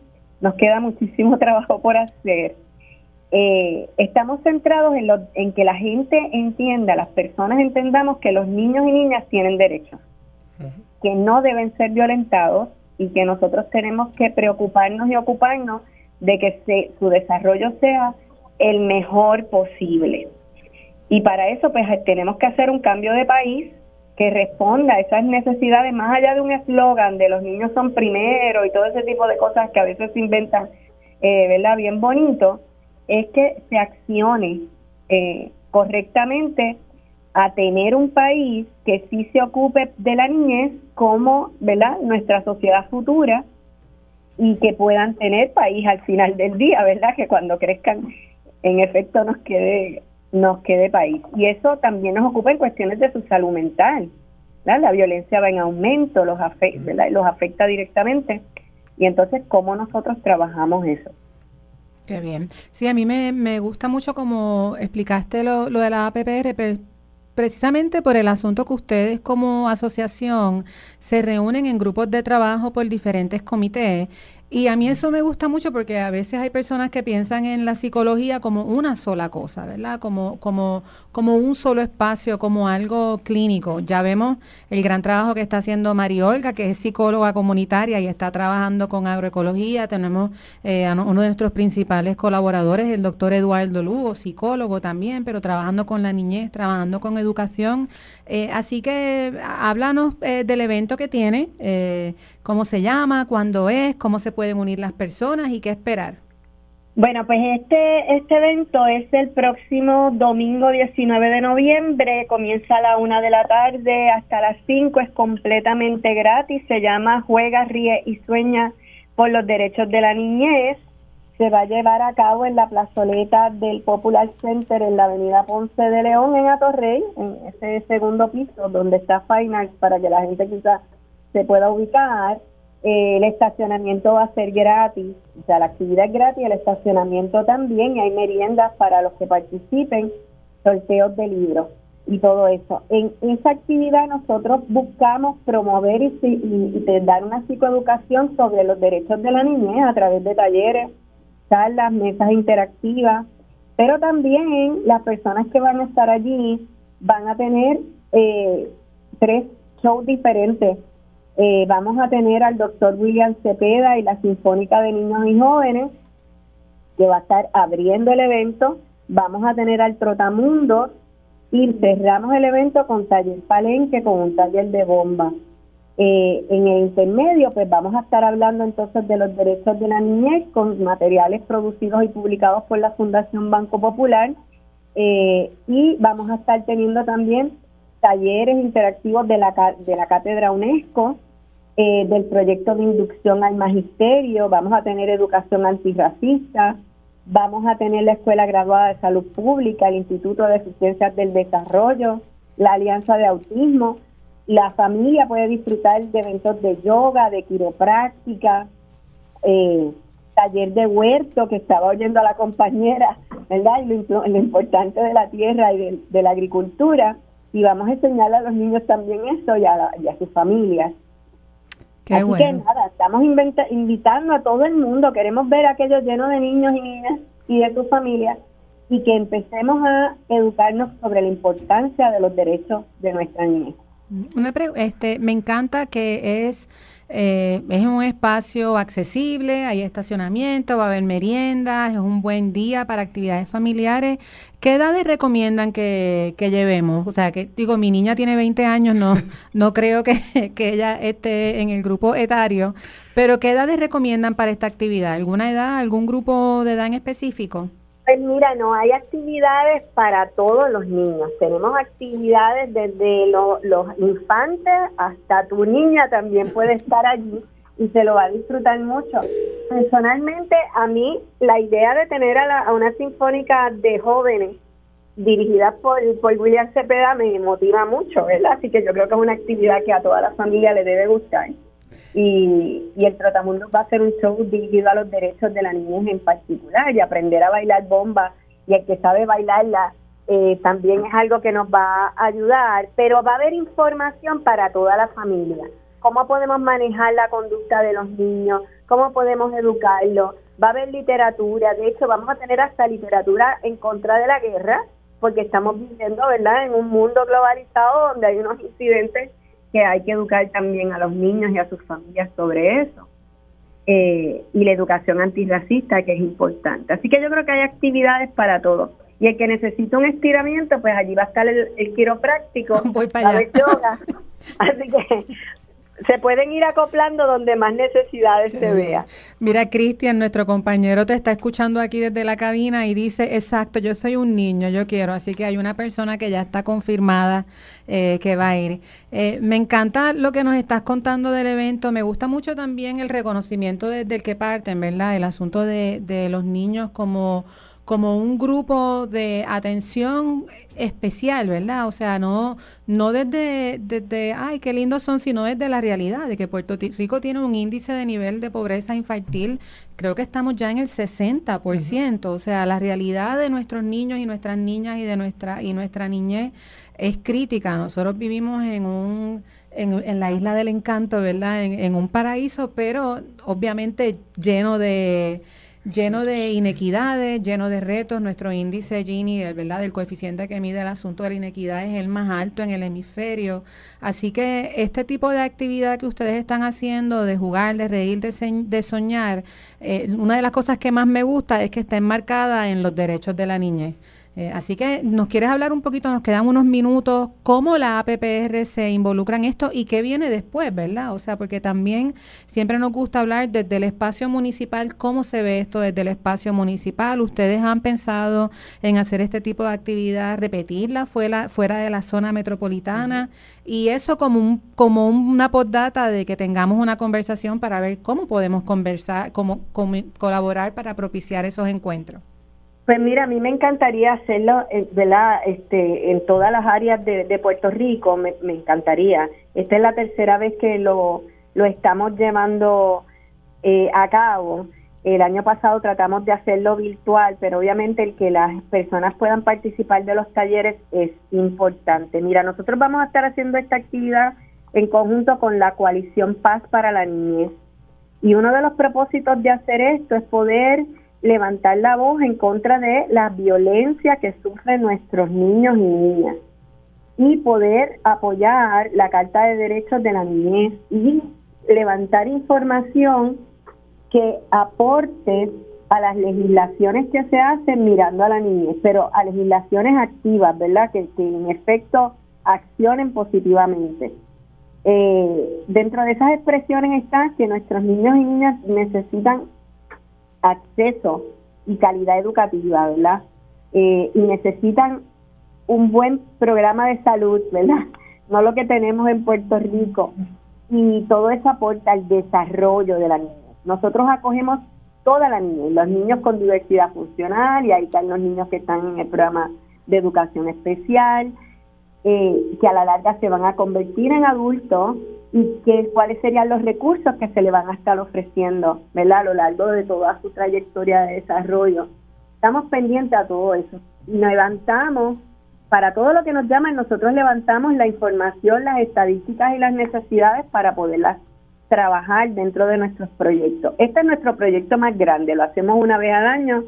Nos queda muchísimo trabajo por hacer. Eh, estamos centrados en, lo, en que la gente entienda, las personas entendamos que los niños y niñas tienen derechos, que no deben ser violentados, y que nosotros tenemos que preocuparnos y ocuparnos de que su desarrollo sea el mejor posible. Y para eso pues tenemos que hacer un cambio de país que responda a esas necesidades, más allá de un eslogan de los niños son primero y todo ese tipo de cosas que a veces se inventan, eh, ¿verdad? Bien bonito, es que se accione eh, correctamente a tener un país que sí se ocupe de la niñez como, ¿verdad?, nuestra sociedad futura y que puedan tener país al final del día, ¿verdad?, que cuando crezcan en efecto nos quede nos quede país. Y eso también nos ocupa en cuestiones de su salud mental. La violencia va en aumento, los, afecta, los afecta directamente. Y entonces, ¿cómo nosotros trabajamos eso? Qué bien. Sí, a mí me, me gusta mucho como explicaste lo, lo de la APPR, pero precisamente por el asunto que ustedes como asociación se reúnen en grupos de trabajo por diferentes comités y a mí eso me gusta mucho porque a veces hay personas que piensan en la psicología como una sola cosa, ¿verdad? Como, como, como un solo espacio, como algo clínico. Ya vemos el gran trabajo que está haciendo María Olga, que es psicóloga comunitaria y está trabajando con agroecología. Tenemos eh, a uno de nuestros principales colaboradores, el doctor Eduardo Lugo, psicólogo también, pero trabajando con la niñez, trabajando con educación. Eh, así que háblanos eh, del evento que tiene, cómo se llama, cuándo es, cómo se puede pueden unir las personas y qué esperar? Bueno, pues este, este evento es el próximo domingo 19 de noviembre, comienza a la una de la tarde hasta las 5, es completamente gratis, se llama Juega, Ríe y Sueña por los Derechos de la Niñez, se va a llevar a cabo en la plazoleta del Popular Center en la avenida Ponce de León en Atorrey, en ese segundo piso donde está Final para que la gente quizás se pueda ubicar. Eh, el estacionamiento va a ser gratis, o sea, la actividad es gratis, el estacionamiento también, y hay meriendas para los que participen, sorteos de libros y todo eso. En esa actividad nosotros buscamos promover y, y, dar una psicoeducación sobre los derechos de la niñez a través de talleres, charlas, mesas interactivas, pero también las personas que van a estar allí van a tener eh, tres shows diferentes eh, vamos a tener al doctor William Cepeda y la Sinfónica de Niños y Jóvenes, que va a estar abriendo el evento. Vamos a tener al Trotamundo y cerramos el evento con taller palenque, con un taller de bomba. Eh, en el intermedio, pues vamos a estar hablando entonces de los derechos de la niñez con materiales producidos y publicados por la Fundación Banco Popular. Eh, y vamos a estar teniendo también talleres interactivos de la, de la Cátedra UNESCO, eh, del proyecto de inducción al magisterio, vamos a tener educación antirracista, vamos a tener la Escuela Graduada de Salud Pública, el Instituto de Ciencias del Desarrollo, la Alianza de Autismo. La familia puede disfrutar de eventos de yoga, de quiropráctica, eh, taller de huerto que estaba oyendo a la compañera, ¿verdad? Y lo, importante de la tierra y de, la agricultura. Y vamos a enseñarle a los niños también eso y a, y a sus familias. Así que nada, estamos invitando a todo el mundo, queremos ver a aquellos llenos de niños y niñas y de sus familias. Y que empecemos a educarnos sobre la importancia de los derechos de nuestra niñez. Una este, me encanta que es eh, es un espacio accesible, hay estacionamiento, va a haber meriendas, es un buen día para actividades familiares. ¿Qué edades recomiendan que, llevemos? O sea, que digo, mi niña tiene 20 años, no, no creo que, que ella esté en el grupo etario, pero ¿qué edades recomiendan para esta actividad? ¿Alguna edad, algún grupo de edad en específico? Pues mira, no hay actividades para todos los niños. Tenemos actividades desde los infantes hasta tu niña también puede estar allí y se lo va a disfrutar mucho. Personalmente, a mí la idea de tener a, una sinfónica de jóvenes dirigida por, por William Cepeda me motiva mucho, ¿verdad? Así que yo creo que es una actividad que a toda la familia le debe gustar y, el Trotamundo va a ser un show dirigido a los derechos de la niñez en particular y aprender a bailar bomba y el que sabe bailarla eh, también es algo que nos va a ayudar, pero va a haber información para toda la familia. ¿Cómo podemos manejar la conducta de los niños? ¿Cómo podemos educarlos? Va a haber literatura, de hecho vamos a tener hasta literatura en contra de la guerra, porque estamos viviendo, ¿verdad?, en un mundo globalizado donde hay unos incidentes que hay que educar también a los niños y a sus familias sobre eso. Eh, y la educación antirracista, que es importante. Así que yo creo que hay actividades para todos. Y el que necesita un estiramiento, pues allí va a estar el, el quiropráctico, Voy para allá. yoga. Así que se pueden ir acoplando donde más necesidades se vea. Mira, Cristian, nuestro compañero te está escuchando aquí desde la cabina y dice, exacto, yo soy un niño, yo quiero, así que hay una persona que ya está confirmada eh, que va a ir. Eh, me encanta lo que nos estás contando del evento, me gusta mucho también el reconocimiento desde el que parten, ¿verdad? El asunto de, de los niños como como un grupo de atención especial, ¿verdad? O sea, no, no desde, desde, ay, qué lindos son, sino desde la realidad, de que Puerto Rico tiene un índice de nivel de pobreza infantil, creo que estamos ya en el 60%, o sea, la realidad de nuestros niños y nuestras niñas y de nuestra, y nuestra niñez es crítica. Nosotros vivimos en un en, la isla del encanto, ¿verdad? En, un paraíso, pero obviamente lleno de lleno de inequidades, lleno de retos. Nuestro índice Gini, ¿verdad? El coeficiente que mide el asunto de la inequidad es el más alto en el hemisferio. Así que este tipo de actividad que ustedes están haciendo, de jugar, de reír, de, soñar, eh, una de las cosas que más me gusta es que está enmarcada en los derechos de la niñez. Eh, así que nos quieres hablar un poquito, nos quedan unos minutos, cómo la APPR se involucra en esto y qué viene después, ¿verdad? O sea, porque también siempre nos gusta hablar desde el espacio municipal, cómo se ve esto desde el espacio municipal. ¿Ustedes han pensado en hacer este tipo de actividad, repetirla fuera, fuera de la zona metropolitana? Y eso como, un, como una postdata de que tengamos una conversación para ver cómo podemos conversar, cómo colaborar para propiciar esos encuentros. Pues mira, a mí me encantaría hacerlo, eh, ¿verdad? Este, en todas las áreas de, Puerto Rico, me, encantaría. Esta es la tercera vez que lo, lo estamos llevando eh, a cabo. El año pasado tratamos de hacerlo virtual, pero obviamente el que las personas puedan participar de los talleres es importante. Mira, nosotros vamos a estar haciendo esta actividad en conjunto con la coalición Paz para la Niñez. Y uno de los propósitos de hacer esto es poder levantar la voz en contra de la violencia que sufren nuestros niños y niñas y poder apoyar la Carta de Derechos de la Niñez y levantar información que aporte a las legislaciones que se hacen mirando a la niñez, pero a legislaciones activas, ¿verdad? Que, en efecto accionen positivamente. Eh, dentro de esas expresiones está que nuestros niños y niñas necesitan acceso y calidad educativa, ¿verdad? Eh, y necesitan un buen programa de salud, ¿verdad? No lo que tenemos en Puerto Rico. Y todo eso aporta al desarrollo de la niña. Nosotros acogemos toda la niña, los niños con diversidad funcional, y ahí están los niños que están en el programa de educación especial, eh, que a la larga se van a convertir en adultos y que, cuáles serían los recursos que se le van a estar ofreciendo ¿verdad? a lo largo de toda su trayectoria de desarrollo. Estamos pendientes a todo eso. Y levantamos, para todo lo que nos llaman, nosotros levantamos la información, las estadísticas y las necesidades para poderlas trabajar dentro de nuestros proyectos. Este es nuestro proyecto más grande, lo hacemos una vez al año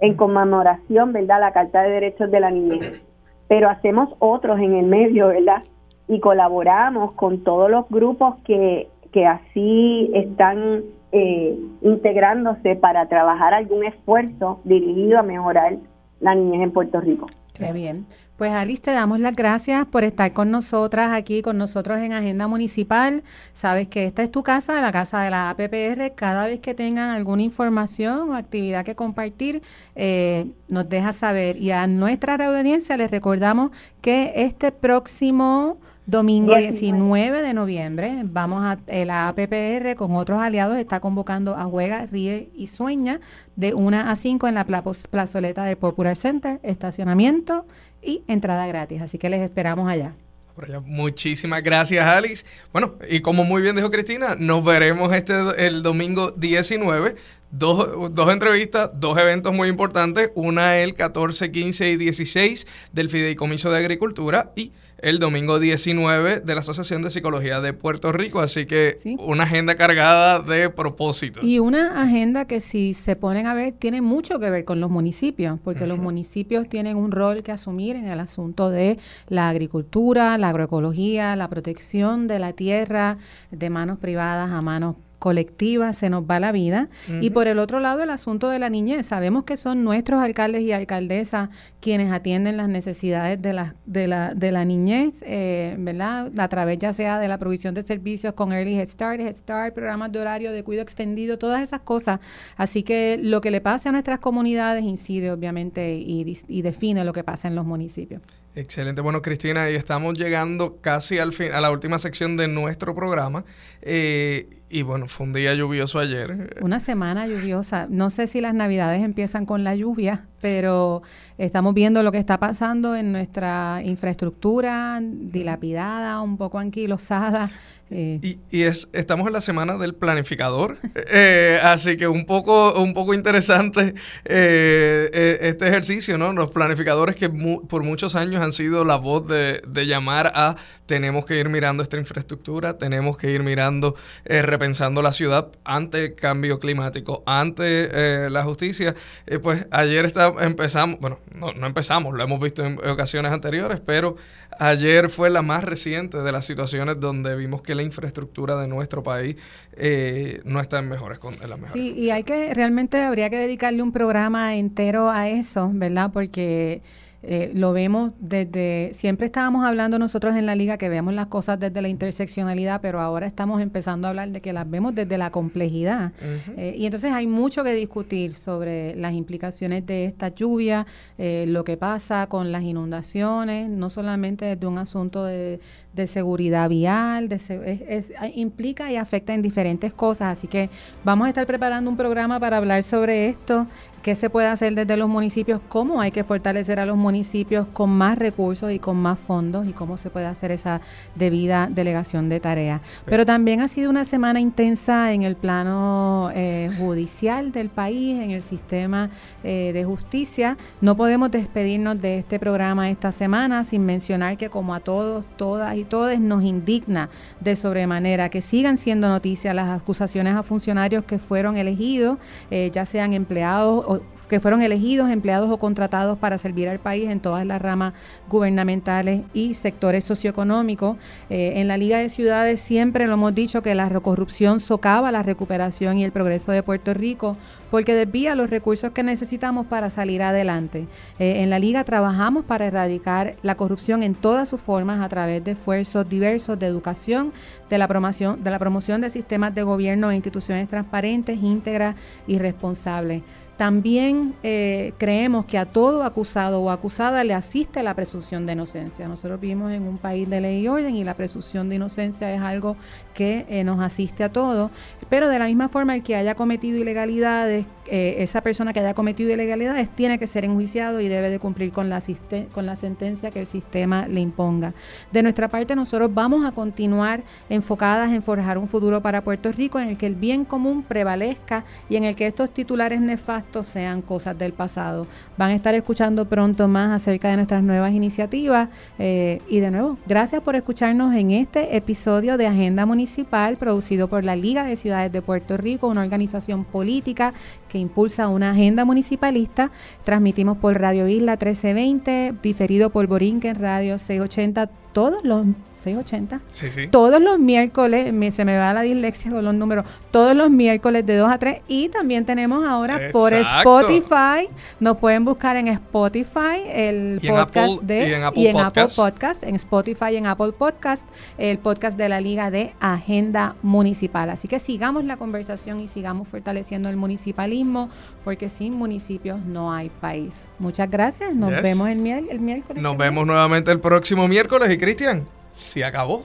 en conmemoración, ¿verdad?, la Carta de Derechos de la Niñez. Pero hacemos otros en el medio, ¿verdad? Y colaboramos con todos los grupos que, que así están eh, integrándose para trabajar algún esfuerzo dirigido a mejorar la niñez en Puerto Rico. Qué bien. Pues Alice, te damos las gracias por estar con nosotras aquí, con nosotros en Agenda Municipal. Sabes que esta es tu casa, la casa de la APPR. Cada vez que tengan alguna información o actividad que compartir, eh, nos deja saber. Y a nuestra audiencia les recordamos que este próximo Domingo 19 de noviembre vamos a la APPR con otros aliados está convocando a Juega, Ríe y Sueña de 1 a 5 en la plazoleta del Popular Center, estacionamiento y entrada gratis. Así que les esperamos allá. Muchísimas gracias, Alice. Bueno, y como muy bien dijo Cristina, nos veremos este el domingo 19. Dos, dos entrevistas, dos eventos muy importantes. Una el 14, 15 y 16 del Fideicomiso de Agricultura y el domingo 19 de la Asociación de Psicología de Puerto Rico. Así que una agenda cargada de propósitos. Y una agenda que si se ponen a ver tiene mucho que ver con los municipios, porque los municipios tienen un rol que asumir en el asunto de la agricultura, la agroecología, la protección de la tierra de manos privadas a manos colectiva se nos va la vida. Y por el otro lado, el asunto de la niñez. Sabemos que son nuestros alcaldes y alcaldesas quienes atienden las necesidades de la, de la, de la niñez, eh, ¿verdad? A través ya sea de la provisión de servicios con Early Head Start, Head Start, programas de horario de cuidado extendido, todas esas cosas. Así que lo que le pase a nuestras comunidades incide obviamente y, y define lo que pasa en los municipios. Excelente. Bueno, Cristina, y estamos llegando casi al fin, a la última sección de nuestro programa. Eh, y bueno, fue un día lluvioso ayer. Una semana lluviosa. No sé si las navidades empiezan con la lluvia, pero estamos viendo lo que está pasando en nuestra infraestructura dilapidada, un poco anquilosada. Eh. Y, es, estamos en la semana del planificador, eh, así que un poco, un poco interesante eh, este ejercicio, ¿no? Los planificadores que por muchos años han sido la voz de, de, llamar a tenemos que ir mirando esta infraestructura, tenemos que ir mirando, repensando la ciudad ante el cambio climático, ante la justicia. pues ayer está, empezamos, bueno, no, no empezamos, lo hemos visto en ocasiones anteriores, pero ayer fue la más reciente de las situaciones donde vimos que la infraestructura de nuestro país eh, no está en, mejores, mejores Sí, y hay que, realmente habría que dedicarle un programa entero a eso, ¿verdad? Porque eh, lo vemos desde, siempre estábamos hablando nosotros en la liga que vemos las cosas desde la interseccionalidad, pero ahora estamos empezando a hablar de que las vemos desde la complejidad. Eh, y entonces hay mucho que discutir sobre las implicaciones de esta lluvia, eh, lo que pasa con las inundaciones, no solamente desde un asunto de, seguridad vial, implica y afecta en diferentes cosas. Así que vamos a estar preparando un programa para hablar sobre esto qué se puede hacer desde los municipios, cómo hay que fortalecer a los municipios con más recursos y con más fondos y cómo se puede hacer esa debida delegación de tareas. Pero también ha sido una semana intensa en el plano eh, judicial del país, en el sistema eh, de justicia. No podemos despedirnos de este programa esta semana sin mencionar que como a todos, todas y todos nos indigna de sobremanera que sigan siendo noticias las acusaciones a funcionarios que fueron elegidos, eh, ya sean empleados o que fueron elegidos, empleados o contratados para servir al país en todas las ramas gubernamentales y sectores socioeconómicos. Eh, en la Liga de Ciudades siempre lo hemos dicho que la corrupción socava la recuperación y el progreso de Puerto Rico porque desvía los recursos que necesitamos para salir adelante. Eh, en la Liga trabajamos para erradicar la corrupción en todas sus formas a través de esfuerzos diversos de educación, de la promoción de, la promoción de sistemas de gobierno e instituciones transparentes, íntegras y responsables. También eh, creemos que a todo acusado o acusada le asiste la presunción de inocencia. Nosotros vivimos en un país de ley y orden y la presunción de inocencia es algo que eh, nos asiste a todos. Pero de la misma forma, el que haya cometido ilegalidades, eh, esa persona que haya cometido ilegalidades tiene que ser enjuiciado y debe de cumplir con la, con la sentencia que el sistema le imponga. De nuestra parte, nosotros vamos a continuar enfocadas en forjar un futuro para Puerto Rico en el que el bien común prevalezca y en el que estos titulares nefastos sean cosas del pasado. Van a estar escuchando pronto más acerca de nuestras nuevas iniciativas eh, y de nuevo, gracias por escucharnos en este episodio de Agenda Municipal producido por la Liga de Ciudades de Puerto Rico, una organización política que impulsa una agenda municipalista. Transmitimos por Radio Isla 1320, diferido por Borinquen Radio 680 todos los 680 todos los miércoles se me va la dislexia con los números. Todos los miércoles de 2 a 3 y también tenemos ahora por Spotify. Nos pueden buscar en Spotify el podcast de y en, Apple, Podcast. En Spotify y en Apple Podcast el podcast de la Liga de Agenda Municipal. Así que sigamos la conversación y sigamos fortaleciendo el municipalismo porque sin municipios no hay país. Muchas gracias. Nos vemos el, miércoles nos vemos nuevamente el próximo miércoles y Cristian, se acabó.